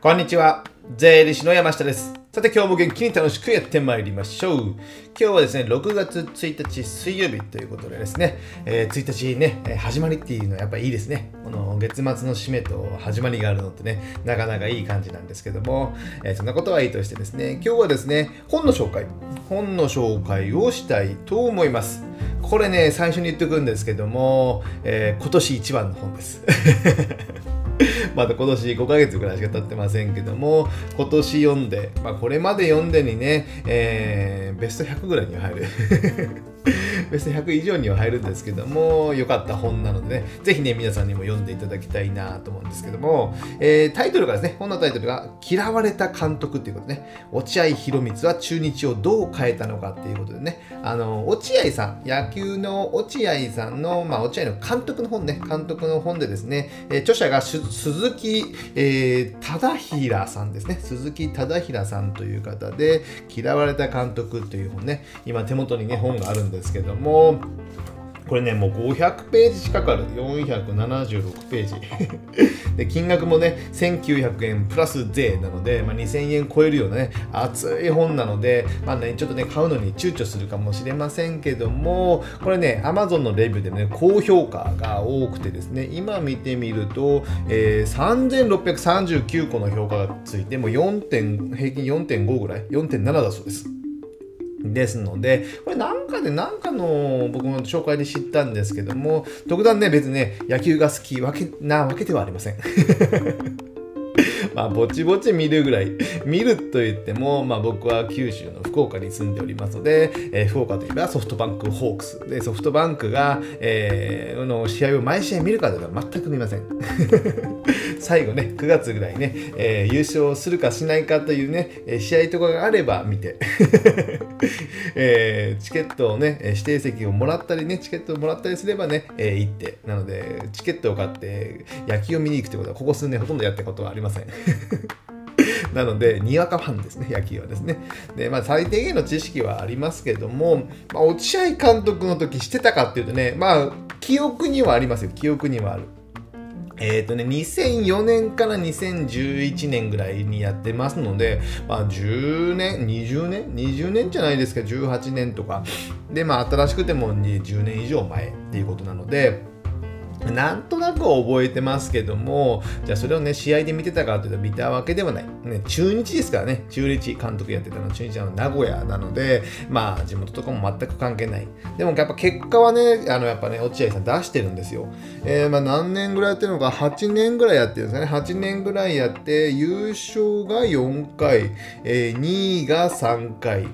こんにちは。税理士の山下です。さて今日も元気に楽しくやってまいりましょう。今日はですね、6月1日水曜日ということでですね、えー1日ね、始まりっていうのはやっぱいいですね。この月末の締めと始まりがあるのってね、なかなかいい感じなんですけども、えーそんなことはいいとしてですね、今日はですね、本の紹介、本の紹介をしたいと思います。これね、最初に言っておくんですけども、えー今年一番の本です。まだ今年5ヶ月ぐらいしか経ってませんけども、今年読んで、まあ、これまで読んでにね、えーベスト100ぐらいに入る。ベスト100以上には入るんですけども、良かった本なのでね、ぜひね、皆さんにも読んでいただきたいなと思うんですけども、えータイトルがですね、本のタイトルが、嫌われた監督っていうことね、落合博満は中日をどう変えたのかっていうことでね、あの、落合さん、野球の落合さんの、まあ、落合の監督の本ね、監督の本でですね、えー著者が鈴木、えー忠平さんですね、鈴木忠平さんという方で、嫌われた監督という本ね、今手元にね、本があるんですけども、これね、もう500ページ近くある。476ページ。で、金額もね、1900円プラス税なので、まあ、2000円超えるようなね、熱い本なので、まあね、ちょっとね、買うのに躊躇するかもしれませんけども、これね、Amazon のレビューでね、高評価が多くてですね、今見てみると、えー3639個の評価がついて、もう4点、平均4.5ぐらい、4.7だそうです。ですので、これなんかで、なんかの僕も紹介で知ったんですけども、特段ね、別にね、野球が好きわけなわけではありません。まあ、ぼちぼち見るぐらい。見ると言っても、まあ僕は九州の福岡に住んでおりますので、えー福岡といえばソフトバンクホークス。で、ソフトバンクが、えーの試合を毎試合見るかというと全く見ません。最後ね、9月ぐらいね、えー優勝するかしないかというね、試合とかがあれば見て、えーチケットをね、指定席をもらったりね、チケットをもらったりすればね、えー行って、なので、チケットを買って野球を見に行くということは、ここ数年ほとんどやったことはありません。なので、にわかファンですね、野球はですね。で、まあ、最低限の知識はありますけども、まあ、落合監督の時してたかっていうとね、まあ、記憶にはありますよ、記憶にはある。えっ、とね、2004年から2011年ぐらいにやってますので、まあ、10年、20年 ?20 年じゃないですか、18年とか。で、まあ、新しくても20年以上前っていうことなので、なんとなく覚えてますけども、じゃあそれをね、試合で見てたかというと見たわけではない。ね、中日ですからね、中日監督やってたのは中日の名古屋なので、まあ地元とかも全く関係ない。でもやっぱ結果はね、あのやっぱね、落合さん出してるんですよ。えーまあ何年ぐらいやってるのか、8年ぐらいやってるんですかね。8年ぐらいやって、優勝が4回、えー2位が3回。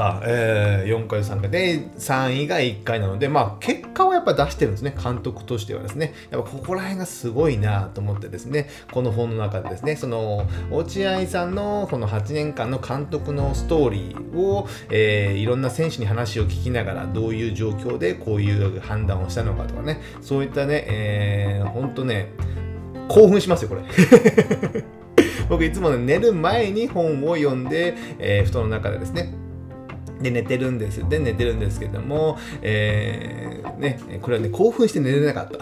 か、えー4回3回で3位が1回なので、まあ、結果はやっぱ出してるんですね。監督としてはですね。やっぱここら辺がすごいなと思ってですね。この本の中でですね。その落合さんのこの8年間の監督のストーリーを、えーいろんな選手に話を聞きながらどういう状況でこういう判断をしたのかとかね。そういったね、えー、本当ね興奮しますよこれ。僕いつもね寝る前に本を読んで、えー布団の中でですねで寝てるんですで寝てるんですけども、えーね、これはね興奮して寝れなかった。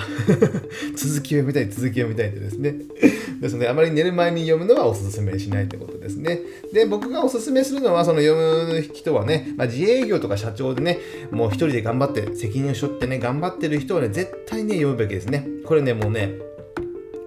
続きを読みたい続きを読みたいってですね。ですのであまり寝る前に読むのはおすすめしないということですね。で僕がおすすめするのはその読む人はね、まあ、自営業とか社長でねもう一人で頑張って責任を背負ってね頑張ってる人はね絶対ね読むべきですね。これねもうね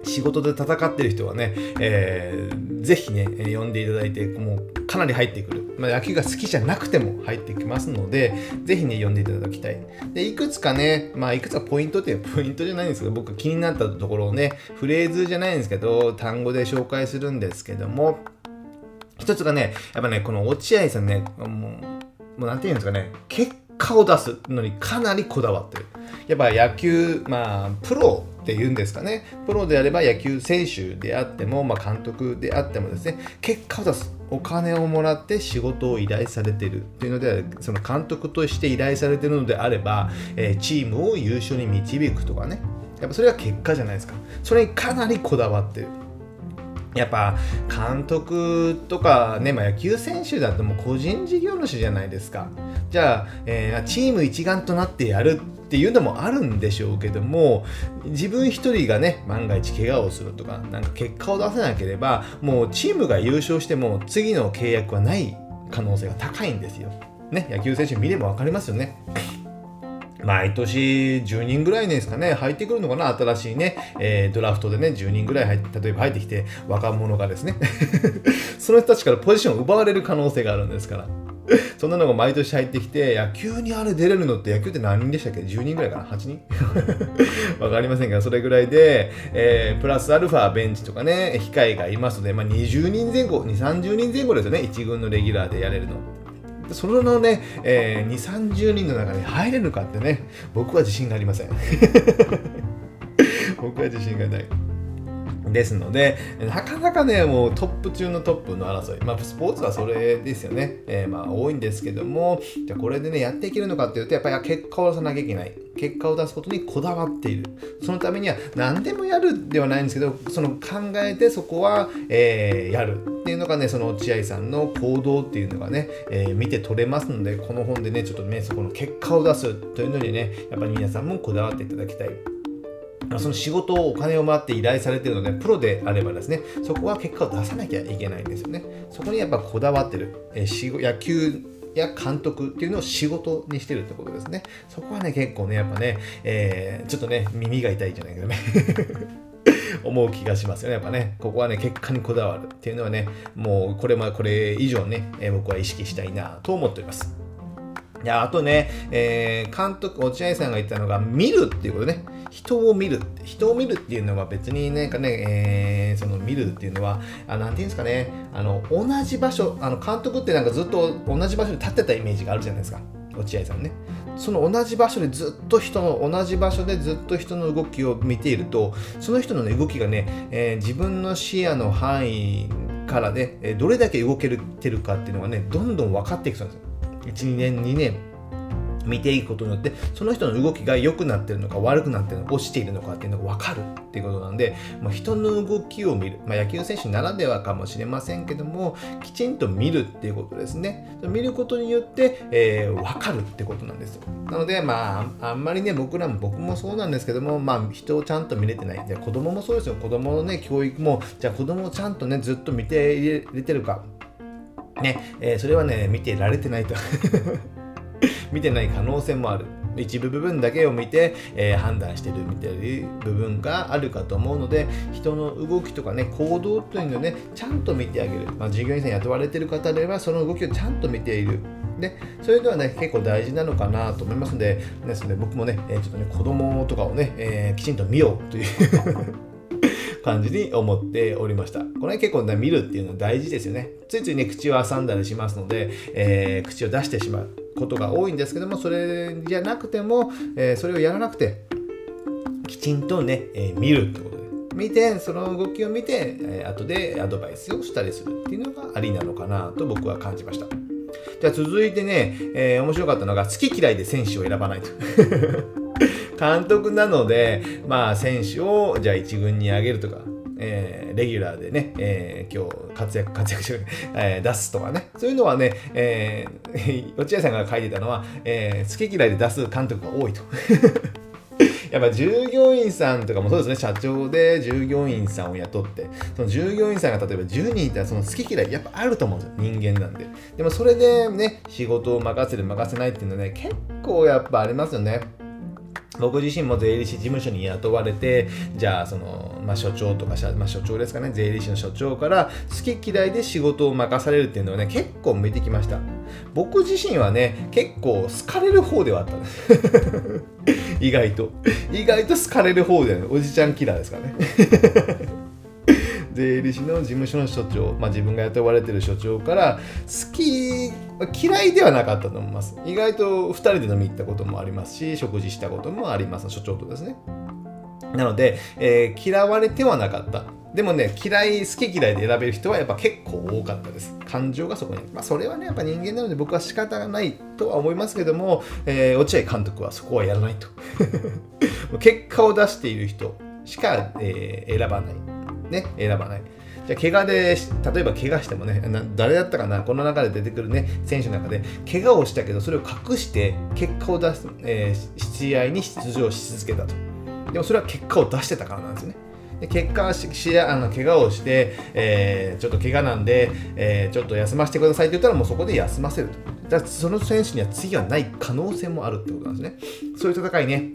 仕事で戦ってる人はね、えーぜひね、えー読んでいただいて、もうかなり入ってくる。まあ、野球が好きじゃなくても入ってきますので、ぜひね、読んでいただきたい。で、いくつかね、まあ、いくつかポイントっていうポイントじゃないんですけど、僕気になったところをね、フレーズじゃないんですけど、単語で紹介するんですけども、一つがね、やっぱね、この落合さんね、もう、もうなんていうんですかね、結果を出すのにかなりこだわってる。やっぱ野球、まあ、プロっていうんですかね、プロであれば野球選手であっても、まあ、監督であってもですね、結果を出す。お金をもらって仕事を依頼されているというのでその監督として依頼されてるのであれば、えーチームを優勝に導くとかね。やっぱそれが結果じゃないですか。それにかなりこだわってる。やっぱ監督とかね、まあ、野球選手だともう個人事業主じゃないですかじゃあ、えーチーム一丸となってやるっていうのもあるんでしょうけども自分一人がね万が一怪我をするとかなんか結果を出せなければもうチームが優勝しても次の契約はない可能性が高いんですよ。ね、野球選手見れば分かりますよね。毎年10人ぐらいですかね、入ってくるのかな、新しいね、えー、ドラフトでね、10人ぐらい入って、例えば入ってきて、若者がですね、その人たちからポジションを奪われる可能性があるんですから。そんなのが毎年入ってきて、野球にあれ出れるのって野球って何人でしたっけ ?10 人ぐらいかな ?8 人？わかりませんが、それぐらいで、えー、プラスアルファベンチとかね、控えがいますので、まあ、20人前後、2、30人前後ですよね、1軍のレギュラーでやれるの。そのね、えー、2、30人の中に入れるかってね、僕は自信がありません。僕は自信がない。ですので、なかなかね、もうトップ中のトップの争い、まあ、スポーツはそれですよね、えー、まあ多いんですけども、じゃこれでね、やっていけるのかっていうと、やっぱり結果を出さなきゃいけない。結果を出すことにこだわっている。そのためには何でもやるではないんですけど、その考えてそこは、えー、やるっていうのがね、その落合さんの行動っていうのがね、えー、見て取れますので、この本でね、ちょっとね、そこの結果を出すというのにね、やっぱり皆さんもこだわっていただきたい。その仕事をお金をもらって依頼されてるので、プロであればですね、そこは結果を出さなきゃいけないんですよね。そこにやっぱこだわってる。えー、野球や監督っていうのを仕事にしてるってことですね。そこはね、結構ね、やっぱね、えー、ちょっとね、耳が痛いじゃないけどね。思う気がしますよね。やっぱね、ここはね、結果にこだわるっていうのはね、もうこれもこれ以上ね、え、僕は意識したいなと思っております。いやあとね、えー、監督、落合さんが言ったのが、見るっていうことね。人を見る。人を見るっていうのは別になんかね、えー、その見るっていうのは、あなんていうんですかね、あの、同じ場所、あの、監督ってなんかずっと同じ場所に立ってたイメージがあるじゃないですか。落合さんね。その同じ場所でずっと人の、同じ場所でずっと人の動きを見ていると、その人の、ね、動きがね、えー、自分の視野の範囲からね、どれだけ動けてるかっていうのがね、どんどん分かっていくそうなんですよ。12年2年見ていくことによってその人の動きが良くなってるのか悪くなってるのか落ちているのかっていうのが分かるっていうことなんで、まあ、人の動きを見る、まあ、野球選手ならではかもしれませんけどもきちんと見るっていうことですね。見ることによって、えー、分かるってことなんですよ。なのでまああんまりね僕らも僕もそうなんですけどもまあ人をちゃんと見れてない。で子供もそうですよ。子供のね教育もじゃあ子供をちゃんとねずっと見て入れてるか。ね、えー、それはね、見てられてないと。見てない可能性もある。一部部分だけを見て、えー、判断してるみたいな部分があるかと思うので人の動きとかね行動というのをねちゃんと見てあげる、まあ、従業員さん雇われてる方ではその動きをちゃんと見ているでそういうのはね結構大事なのかなと思いますのでですので僕もね、え、ちょっとね子供とかをね、えー、きちんと見ようという 感じに思っておりました。これ結構ね、見るっていうのは大事ですよね。ついついね、口を挟んだりしますので、えー、口を出してしまうことが多いんですけども、それじゃなくても、えー、それをやらなくて、きちんとね、えー、見るってことで。見て、その動きを見て、えー、後でアドバイスをしたりするっていうのがありなのかなと僕は感じました。じゃあ続いてね、えー、面白かったのが好き嫌いで選手を選ばないと。監督なので、まあ、選手をじゃあ1軍に上げるとか、えー、レギュラーでね、えー、今日活躍、活躍して、えー、出すとかね、そういうのはね、えー、落合さんが書いてたのは、えー、好き嫌いで出す監督が多いと。やっぱ従業員さんとかもそうですね、社長で従業員さんを雇って、その従業員さんが例えば10人いたらその好き嫌いやっぱあると思うんですよ、人間なんで。でもそれでね、仕事を任せる任せないっていうのはね、結構やっぱありますよね。僕自身も税理士事務所に雇われてじゃあその、まあ、所長とか、まあ、所長ですかね。税理士の所長から好き嫌いで仕事を任されるっていうのはね結構向いてきました。僕自身はね結構好かれる方ではあった。んです意外と。意外と好かれる方で、ね、おじちゃんキラーですからね。税理士の事務所の所長、まあ、自分が雇われてる所長から好き嫌いではなかったと思います意外と2人で飲み行ったこともありますし食事したこともあります所長とですねなので、えー、嫌われてはなかったでもね、嫌い、好き嫌いで選べる人はやっぱ結構多かったです。感情がそこに。まあ、それはね、やっぱ人間なので僕は仕方がないとは思いますけども、えー、落合監督はそこはやらないと。結果を出している人しか、えー、選ばない。ね、選ばない。じゃあ怪我で例えば怪我してもね誰だったかなこの中で出てくるね選手の中で怪我をしたけどそれを隠して結果を出す、えー、試合に出場し続けたと。でもそれは結果を出してたからなんですよね。で結果試合あの怪我をして、えー、ちょっと怪我なんで、えー、ちょっと休ませてくださいって言ったらもうそこで休ませると。だその選手には次はない可能性もあるってことなんですね。そういう戦いね。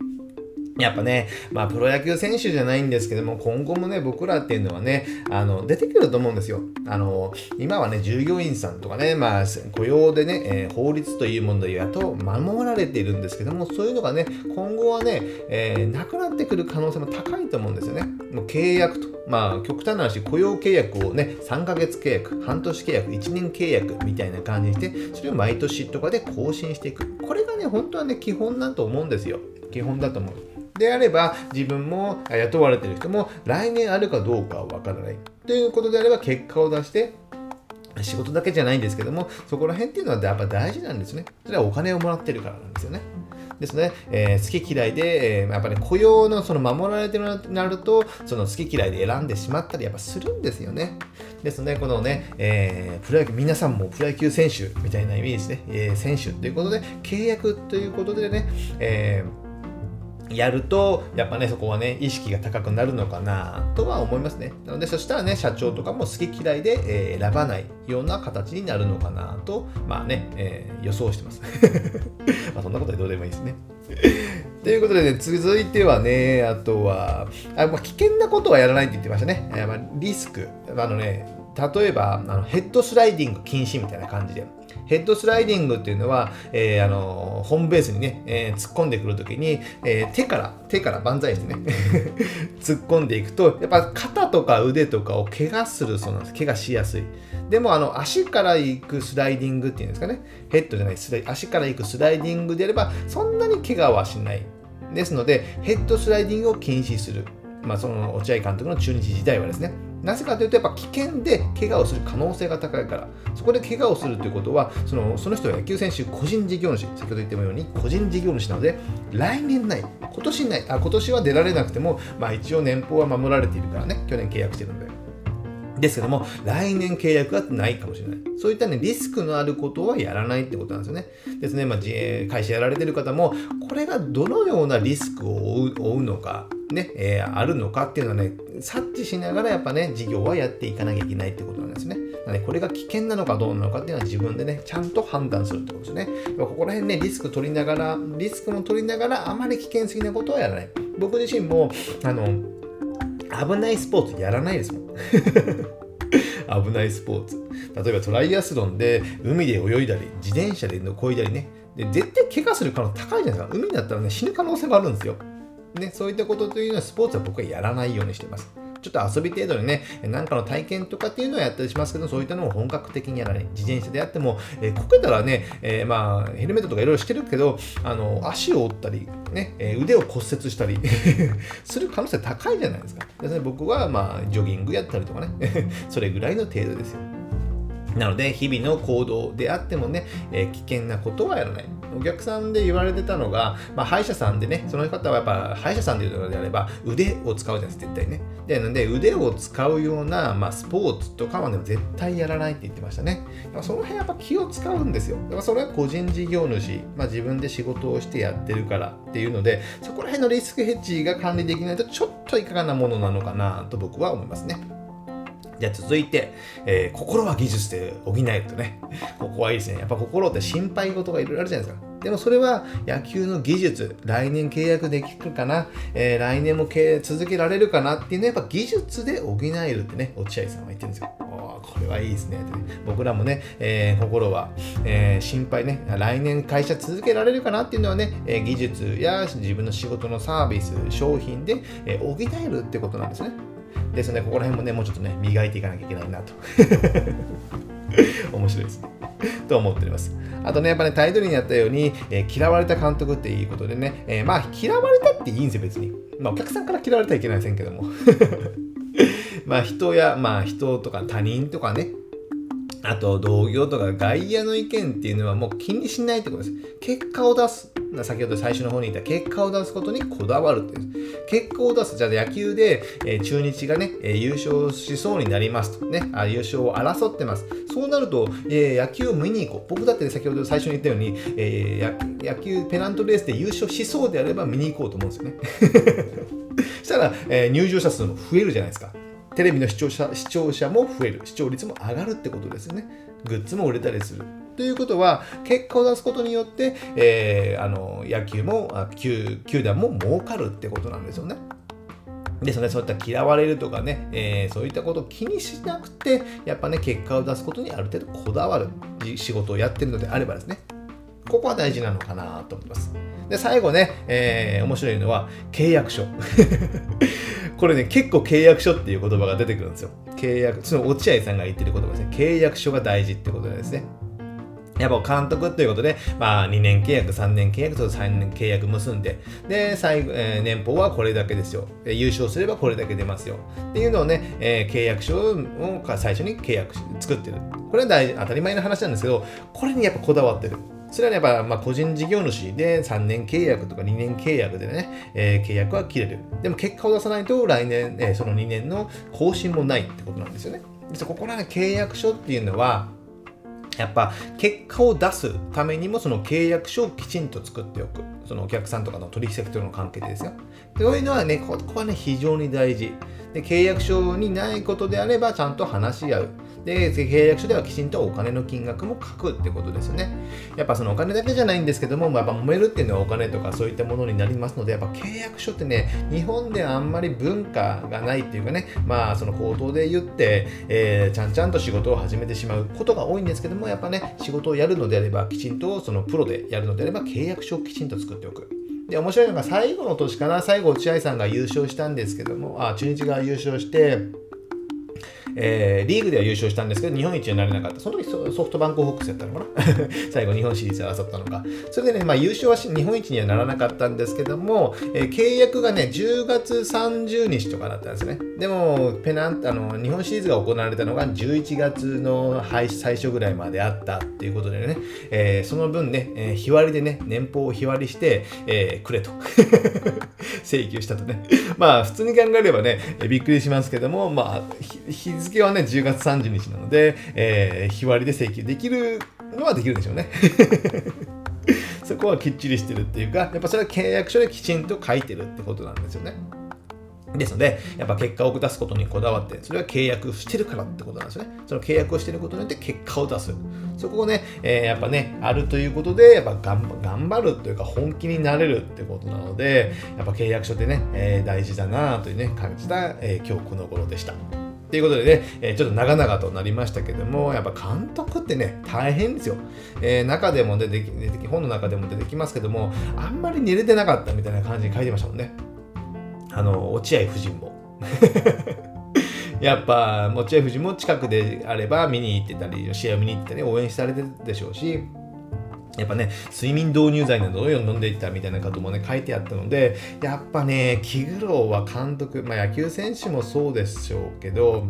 やっぱね、まあ、プロ野球選手じゃないんですけども、今後もね、僕らっていうのはね、あの、出てくると思うんですよ。あの、今はね、従業員さんとかね、まあ、雇用でね、えー、法律というものでやと守られているんですけども、そういうのがね、今後はね、えー、なくなってくる可能性も高いと思うんですよね。もう契約と、まあ、極端な話、雇用契約をね、3ヶ月契約、半年契約、1年契約みたいな感じにして、それを毎年とかで更新していく。これがね、本当はね、基本だと思うんですよ。基本だと思う。であれば自分も雇われてる人も来年あるかどうかはわからない。ということであれば結果を出して仕事だけじゃないんですけどもそこら辺っていうのはやっぱ大事なんですね。それはお金をもらってるからなんですよね。ですね、えー、好き嫌いで、えー、やっぱり、ね、雇用のその守られてるなると、その好き嫌いで選んでしまったりやっぱするんですよね。ですので、このね、えー、プロ野球、皆さんもプロ野球選手みたいなイメージで、ね、え、選手ということで、契約ということでね、えーやると、やっぱね、そこはね、意識が高くなるのかなとは思いますね。なので、そしたらね、社長とかも好き嫌いで、えー、選ばないような形になるのかなと、まあね、えー、予想してます。まあそんなことでどうでもいいですね。ということでね、続いてはね、あとは、あまあ、危険なことはやらないって言ってましたね。えーまあ、リスク。あのね、例えばあのヘッドスライディング禁止みたいな感じで、ヘッドスライディングっていうのは、えー、あのホームベースにね、えー、突っ込んでくるときに、えー、手から、手から万歳してね 突っ込んでいくと、やっぱ肩とか腕とかを怪我するそうなんです。怪我しやすい。でも、あの、足から行くスライディングっていうんですかね。ヘッドじゃない、スライ足から行くスライディングであれば、そんなに怪我はしない。ですので、ヘッドスライディングを禁止する。まあ、その落合監督の中日時代はですね、なぜかというと、やっぱ危険で怪我をする可能性が高いから、そこで怪我をするということは、そのその人は野球選手、個人事業主、先ほど言ったように、個人事業主なので、来年ない、今年ない、あ今年は出られなくても、まあ、一応年俸は守られているからね、去年契約してるので。ですけども、来年契約はないかもしれない。そういったね、リスクのあることはやらないってことなんですよね。ですね、まあ、会社やられてる方も、これがどのようなリスクを負う負うのか、ね、えー、あるのかっていうのはね、察知しながらやっぱね、事業はやっていかなきゃいけないってことなんですね。なので、これが危険なのかどうなのかっていうのは自分でね、ちゃんと判断するってことですね。ここら辺ね、リスク取りながら、リスクも取りながら、あまり危険すぎなことはやらない。僕自身も、あの、危ないスポーツやらないですもん。危ないスポーツ。例えばトライアスロンで海で泳いだり、自転車でこいだりね。で絶対怪我する可能性高いじゃないですか。海だったらね、死ぬ可能性があるんですよ。ね、そういったことというのはスポーツは僕はやらないようにしています。ちょっと遊び程度にね、なんかの体験とかっていうのはやったりしますけど、そういったのを本格的にやらない。自転車であっても、えー、こけたらね、えー、まあ、ヘルメットとかいろいろしてるけど、あの、足を折ったり、ね、え、腕を骨折したり する可能性高いじゃないですか。ですね、僕は、まあ、ジョギングやったりとかね、それぐらいの程度ですよ。なので、日々の行動であってもね、えー、危険なことはやらない。お客さんで言われてたのが、まあ、歯医者さんでね、その方はやっぱ歯医者さんでいうのであれば腕を使うじゃないですか、絶対ね。で、なんで腕を使うような、まあ、スポーツとかはね、絶対やらないって言ってましたね。その辺やっぱ気を使うんですよ。だからそれは個人事業主、まあ、自分で仕事をしてやってるからっていうので、そこら辺のリスクヘッジが管理できないとちょっといかがなものなのかなと僕は思いますね。じゃあ続いて、えー、心は技術で補えるとね。ここはいいですね。やっぱ心って心配事がいろいろあるじゃないですか。でもそれは野球の技術、来年契約できるかな、えー、来年も続けられるかなっていうのはやっぱ技術で補えるってね、落合さんは言ってるんですよ。これはいいですね。僕らもね、えー、心は、えー、心配ね、来年会社続けられるかなっていうのはね、え技術や自分の仕事のサービス、商品で、え補えるってことなんですね。ですので、ここら辺もね、もうちょっとね、磨いていかなきゃいけないなと。面白いですね。と思っております。あとね、やっぱね、タイトルにあったように、えー、嫌われた監督っていうことでね、えー、まあ、嫌われたっていいんですよ、別に。まあ、お客さんから嫌われたらいけませんけども。まあ、人や、まあ、人とか他人とかね、あと、同業とか外野の意見っていうのはもう気にしないってことです。結果を出す。先ほど最初の方に言った結果を出すことにこだわるっていう。結果を出す。じゃあ野球で、えー、中日がね、えー、優勝しそうになりますと。ね、あ優勝を争ってます。そうなると、えー、野球を見に行こう。僕だって、ね、先ほど最初に言ったように、え、野球ペナントレースで優勝しそうであれば見に行こうと思うんですよね。したら、え、入場者数も増えるじゃないですか。テレビの視聴者視聴者も増える。視聴率も上がるってことですよね。グッズも売れたりする。ということは結果を出すことによって、えー、あの野球も球球団も儲かるってことなんですよね。ですので、そういった嫌われるとかね、えー、そういったことを気にしなくて、やっぱね、結果を出すことにある程度こだわる仕事をやってるのであればですね、ここは大事なのかなと思います。で、最後ね、えー、面白いのは契約書。これね、結構契約書っていう言葉が出てくるんですよ。契約、その落合さんが言ってる言葉ですね。契約書が大事ってことですね。やっぱ監督ということで、まあ、2年契約、3年契約と3年契約結んで、で、最後、えー、年俸はこれだけですよ。優勝すればこれだけ出ますよ。っていうのをね、えー、契約書を最初に契約し作ってる。これは大事、当たり前の話なんですけど、これにやっぱこだわってる。それは、ね、やっぱ、まあ、個人事業主で3年契約とか2年契約でね、えー、契約は切れる。でも結果を出さないと来年、えー、その2年の更新もないってことなんですよね。でここらね、契約書っていうのは、やっぱ結果を出すためにもその契約書をきちんと作っておく。そのお客さんとかの取引先との関係ですよ。こういうのはね、ここはね、非常に大事。で契約書にないことであればちゃんと話し合う。で、契約書ではきちんとお金の金額も書くってことですよね。やっぱそのお金だけじゃないんですけども、やっぱ揉めるっていうのはお金とかそういったものになりますので、やっぱ契約書ってね、日本ではあんまり文化がないっていうかね、まあその口頭で言って、えー、ちゃんちゃんと仕事を始めてしまうことが多いんですけども、やっぱね、仕事をやるのであれば、きちんとそのプロでやるのであれば、契約書をきちんと作っておく。で、面白いのが最後の年かな、最後落合さんが優勝したんですけども、あ、中日が優勝して、えー、リーグでは優勝したんですけど、日本一になれなかった。その時ソフトバンクホークスやったのかな？最後日本シリーズで争ったのか。それでね、まあ優勝は日本一にはならなかったんですけども、えー、契約がね、10月30日とかだったんですね。でも、ペナンあの、日本シリーズが行われたのが11月の最初ぐらいまであったっていうことでね、えー、その分ね、え、日割りでね、年俸を日割りして、えー、くれと 請求したとね。まあ、普通に考えればね、びっくりしますけども、まあ、日付はね、10月30日なので、えー、日割りで請求できるのはできるんでしょうね。そこはきっちりしてるっていうか、やっぱそれは契約書できちんと書いてるってことなんですよね。ですので、やっぱ結果を出すことにこだわって、それは契約してるからってことなんですよね。その契約をしてることによって結果を出す。そこをね、えー、やっぱね、あるということで、やっぱ頑張るというか本気になれるってことなので、やっぱ契約書ってね、えー、大事だなというね、感じた、えー、今日この頃でした。ということでね、え、ちょっと長々となりましたけども、やっぱ監督ってね、大変ですよ。えー、中でも出てき、出てき、本の中でも出てきますけども、あんまり寝れてなかったみたいな感じに書いてましたもんね。あの、落合夫人も。やっぱ、落合夫人も近くであれば見に行ってたり、試合を見に行ってね、応援されてるでしょうし、やっぱね、睡眠導入剤などを飲んでいったみたいなこともね、書いてあったので、やっぱね、気苦労は監督、まあ野球選手もそうでしょうけど、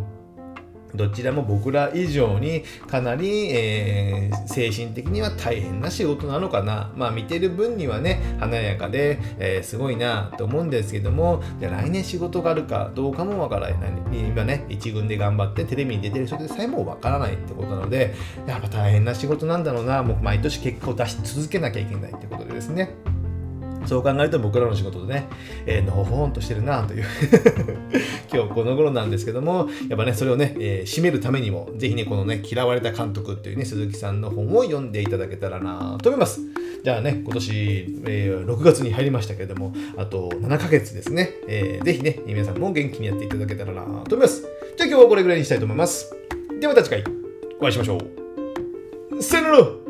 どちらも僕ら以上にかなり、えー、精神的には大変な仕事なのかな。まあ見てる分にはね、華やかで、えー、すごいなと思うんですけども、じゃ来年仕事があるかどうかもわからない。今ね、一軍で頑張ってテレビに出てる人でさえもわからないってことなので、やっぱ大変な仕事なんだろうな。もう毎年結果を出し続けなきゃいけないってことでですね。そう考えると僕らの仕事でね、えー、のほほんとしてるなという 今日この頃なんですけども、やっぱね、それをね、えー、締めるためにも、ぜひね、このね、嫌われた監督っていうね、鈴木さんの本を読んでいただけたらなと思います。じゃあね、今年、えー、6月に入りましたけれども、あと7ヶ月ですね、えー、ぜひね、皆さんも元気にやっていただけたらなと思います。じゃあ今日はこれぐらいにしたいと思います。ではまた次回、お会いしましょう。さよなら